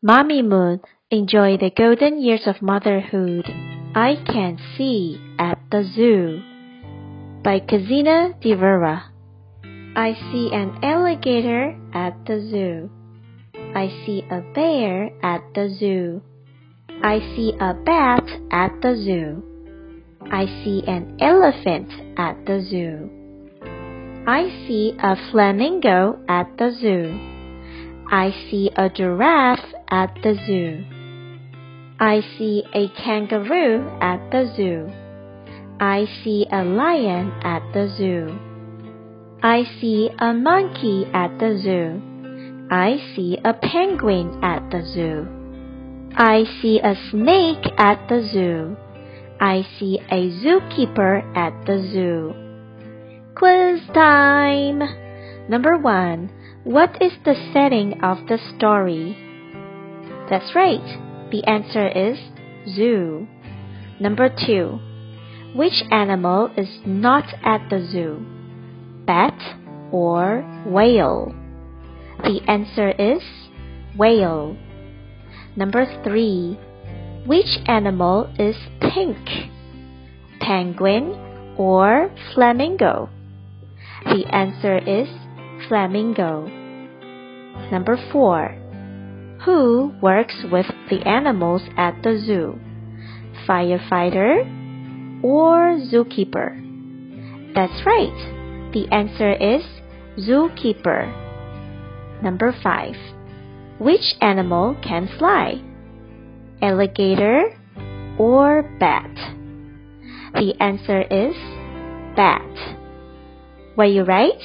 Mommy Moon enjoy the golden years of motherhood. I can see at the zoo. By Czeena Devera. I see an alligator at the zoo. I see a bear at the zoo. I see a bat at the zoo. I see an elephant at the zoo. I see a flamingo at the zoo. I see a giraffe at the zoo. I see a kangaroo at the zoo. I see a lion at the zoo. I see a monkey at the zoo. I see a penguin at the zoo. I see a snake at the zoo. I see a zookeeper at the zoo. Quiz time! Number one. What is the setting of the story? That's right. The answer is zoo. Number two. Which animal is not at the zoo? Bat or whale? The answer is whale. Number three. Which animal is pink? Penguin or flamingo? The answer is flamingo. Number four. Who works with the animals at the zoo? Firefighter or zookeeper? That's right. The answer is zookeeper. Number five. Which animal can fly? Alligator or bat? The answer is bat. Were you right?